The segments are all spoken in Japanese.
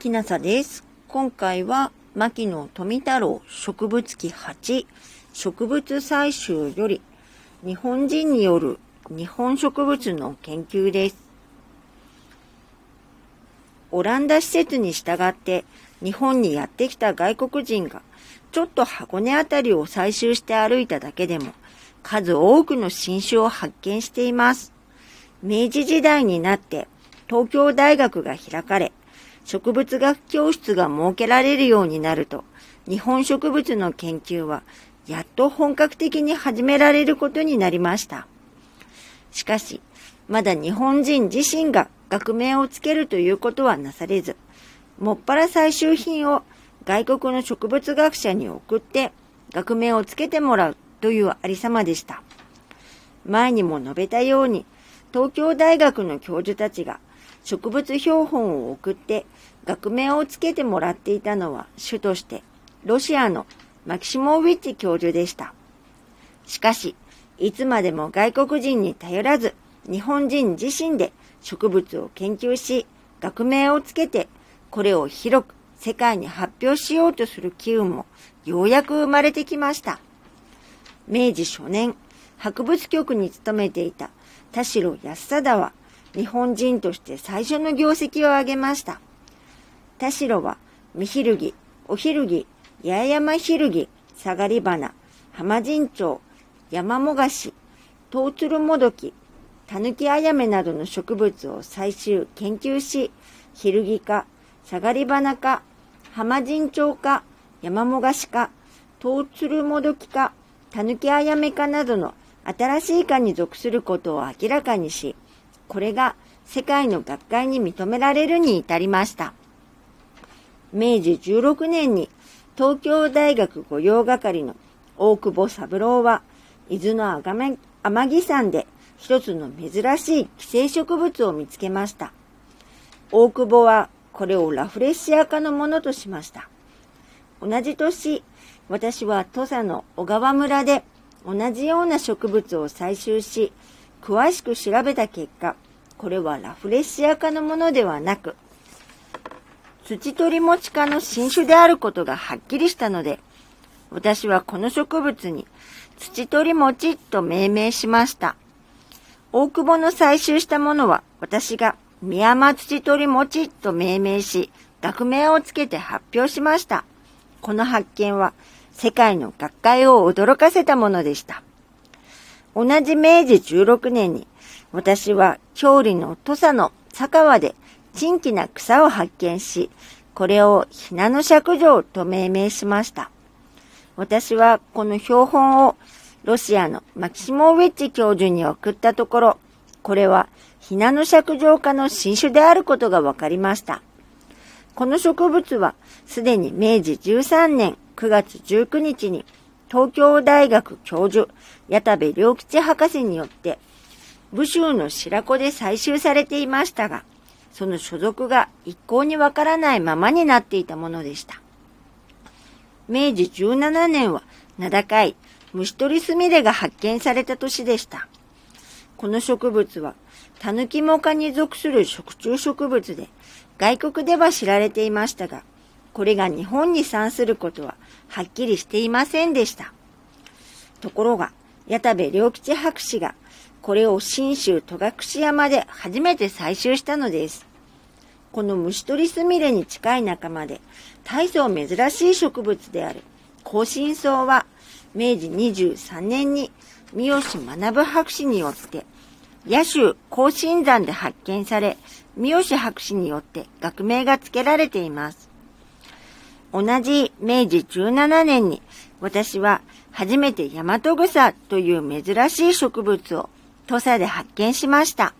きなさです。今回は、牧野富太郎植物記8植物採集より日本人による日本植物の研究です。オランダ施設に従って日本にやってきた外国人がちょっと箱根あたりを採集して歩いただけでも数多くの新種を発見しています。明治時代になって東京大学が開かれ、植物学教室が設けられるようになると、日本植物の研究はやっと本格的に始められることになりました。しかし、まだ日本人自身が学名をつけるということはなされず、もっぱら採集品を外国の植物学者に送って学名をつけてもらうというありさまでした。前にも述べたように、東京大学の教授たちが植物標本を送って学名をつけてもらっていたのは主としてロシアのマキシモーウィッチ教授でした。しかし、いつまでも外国人に頼らず日本人自身で植物を研究し学名をつけてこれを広く世界に発表しようとする機運もようやく生まれてきました。明治初年、博物局に勤めていた田代康貞は日本人として最初の業績を挙げました。田代は、見昼木、お昼木、八重山昼木、下がり花、浜神町、山もがし、トウツルモドキ、タヌキアヤメなどの植物を採集、研究し、昼木科、下がり花科、浜神町科、山もがし科、トウツルモドキ科、タヌキアヤメ科などの新しい科に属することを明らかにし、これが世界の学会に認められるに至りました。明治16年に東京大学御用係の大久保三郎は、伊豆の天城山で一つの珍しい寄生植物を見つけました。大久保はこれをラフレシア科のものとしました。同じ年、私は土佐の小川村で同じような植物を採集し、詳しく調べた結果、これはラフレシア科のものではなく、土取り持ち科の新種であることがはっきりしたので、私はこの植物に土取り持ちと命名しました。大久保の採集したものは私が宮山土取り持ちと命名し、学名をつけて発表しました。この発見は世界の学会を驚かせたものでした。同じ明治16年に、私は郷里の土佐の佐川で珍奇な草を発見し、これをひなの尺状と命名しました。私はこの標本をロシアのマキシモーウィッチ教授に送ったところ、これはひなの尺状化の新種であることが分かりました。この植物はすでに明治13年9月19日に東京大学教授、矢田部良吉博士によって、武州の白子で採集されていましたが、その所属が一向にわからないままになっていたものでした。明治17年は名高い虫取りスミレが発見された年でした。この植物は、タヌキモ科に属する食虫植物で、外国では知られていましたが、これが日本に産することははっきりしていませんでした。ところが、矢田部良吉博士がこれを新州戸隠山で初めて採集したのです。この虫取りスミレに近い仲間で大層珍しい植物である甲信草は明治23年に三好学博士によって野州甲信山で発見され三好博士によって学名が付けられています。同じ明治17年に私は初めてヤマトグサという珍しい植物を土佐で発見しました。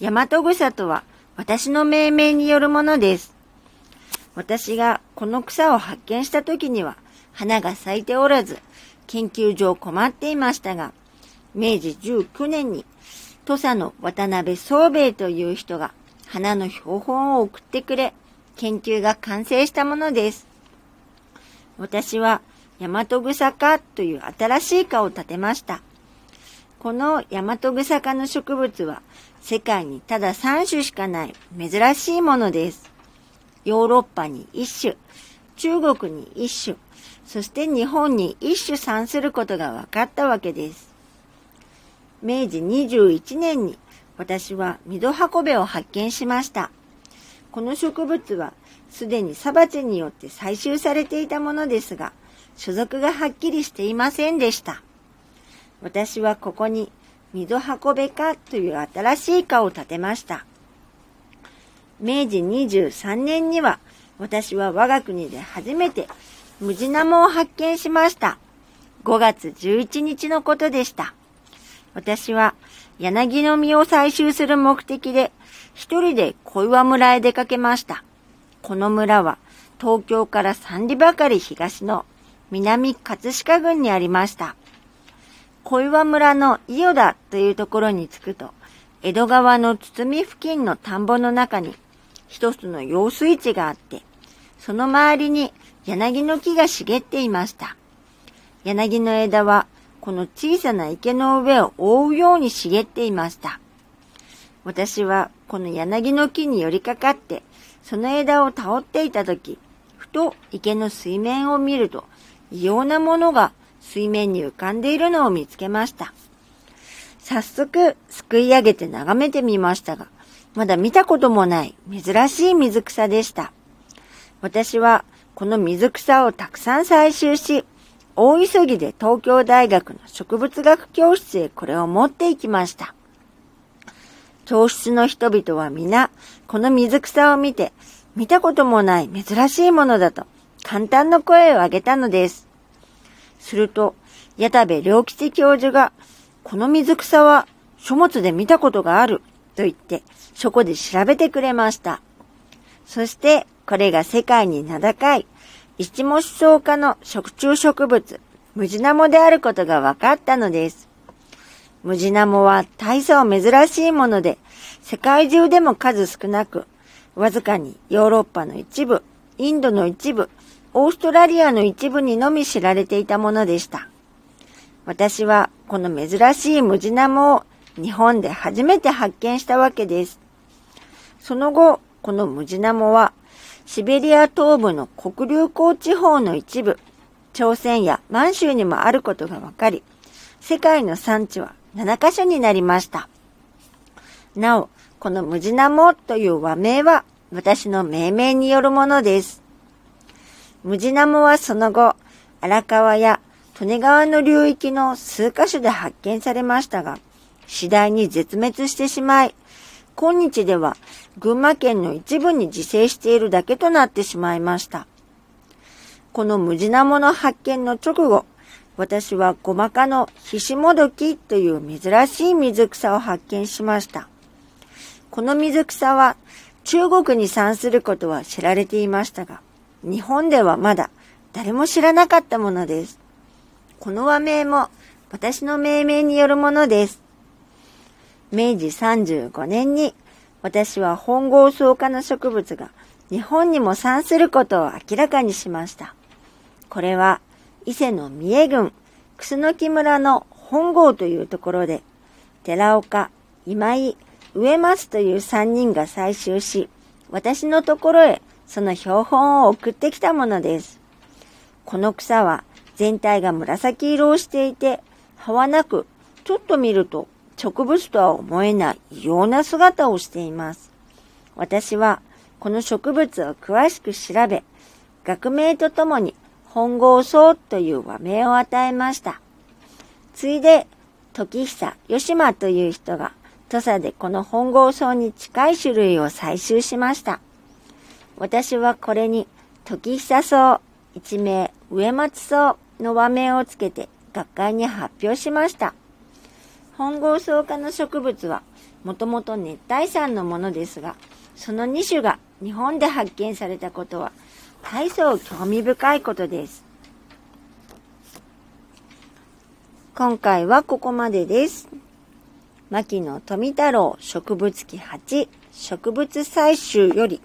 ヤマトグサとは私の命名によるものです。私がこの草を発見した時には花が咲いておらず研究上困っていましたが、明治19年に土佐の渡辺宗兵衛という人が花の標本を送ってくれ、研究が完成したものです。私はヤマトグサ科という新しい科を建てました。このヤマトグサ科の植物は世界にただ3種しかない珍しいものです。ヨーロッパに1種、中国に1種、そして日本に1種産することが分かったわけです。明治21年に私はミドハコベを発見しました。この植物はすでにサバチによって採集されていたものですが、所属がはっきりしていませんでした。私はここにミドハコベ科という新しい科を建てました。明治23年には私は我が国で初めてムジナモを発見しました。5月11日のことでした。私は柳の実を採集する目的で一人で小岩村へ出かけました。この村は東京から三里ばかり東の南葛飾郡にありました。小岩村の伊予田というところに着くと、江戸川の堤付近の田んぼの中に一つの用水池があって、その周りに柳の木が茂っていました。柳の枝はこの小さな池の上を覆うように茂っていました。私はこの柳の木に寄りかかって、その枝を倒っていたとき、ふと池の水面を見ると、異様なものが水面に浮かんでいるのを見つけました。早速、すくい上げて眺めてみましたが、まだ見たこともない珍しい水草でした。私はこの水草をたくさん採集し、大急ぎで東京大学の植物学教室へこれを持って行きました。教室の人々は皆、この水草を見て、見たこともない珍しいものだと、簡単な声を上げたのです。すると、矢田部良吉教授が、この水草は書物で見たことがあると言って、そこで調べてくれました。そして、これが世界に名高い、一模思想家の食虫植物、ムジナモであることが分かったのです。ムジナモは大層珍しいもので、世界中でも数少なく、わずかにヨーロッパの一部、インドの一部、オーストラリアの一部にのみ知られていたものでした。私はこの珍しいムジナモを日本で初めて発見したわけです。その後、このムジナモはシベリア東部の黒竜江地方の一部、朝鮮や満州にもあることが分かり、世界の産地は7カ所になりました。なお、このムジナモという和名は私の命名によるものです。ムジナモはその後、荒川や利根川の流域の数カ所で発見されましたが、次第に絶滅してしまい、今日では群馬県の一部に自生しているだけとなってしまいました。このムジナモの発見の直後、私はゴマ科のヒシモドキという珍しい水草を発見しました。この水草は中国に産することは知られていましたが、日本ではまだ誰も知らなかったものです。この和名も私の命名によるものです。明治35年に私は本郷草科の植物が日本にも産することを明らかにしました。これは伊勢の三重郡楠木村の本郷というところで寺岡、今井、植松という3人が採集し私のところへその標本を送ってきたものです。この草は全体が紫色をしていて、葉はなく、ちょっと見ると植物とは思えない異様な姿をしています。私はこの植物を詳しく調べ、学名とともに本郷草という和名を与えました。ついで、時久吉間という人が土佐でこの本郷草に近い種類を採集しました。私はこれに時久草、一名植松草の和名をつけて学会に発表しました。本郷草科の植物はもともと熱帯山のものですが、その2種が日本で発見されたことは大層興味深いことです。今回はここまでです。牧野富太郎植物記8植物採集より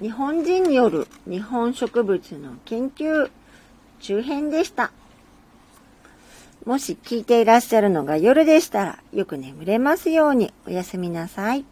日本人による日本植物の研究中編でした。もし聞いていらっしゃるのが夜でしたらよく眠れますようにおやすみなさい。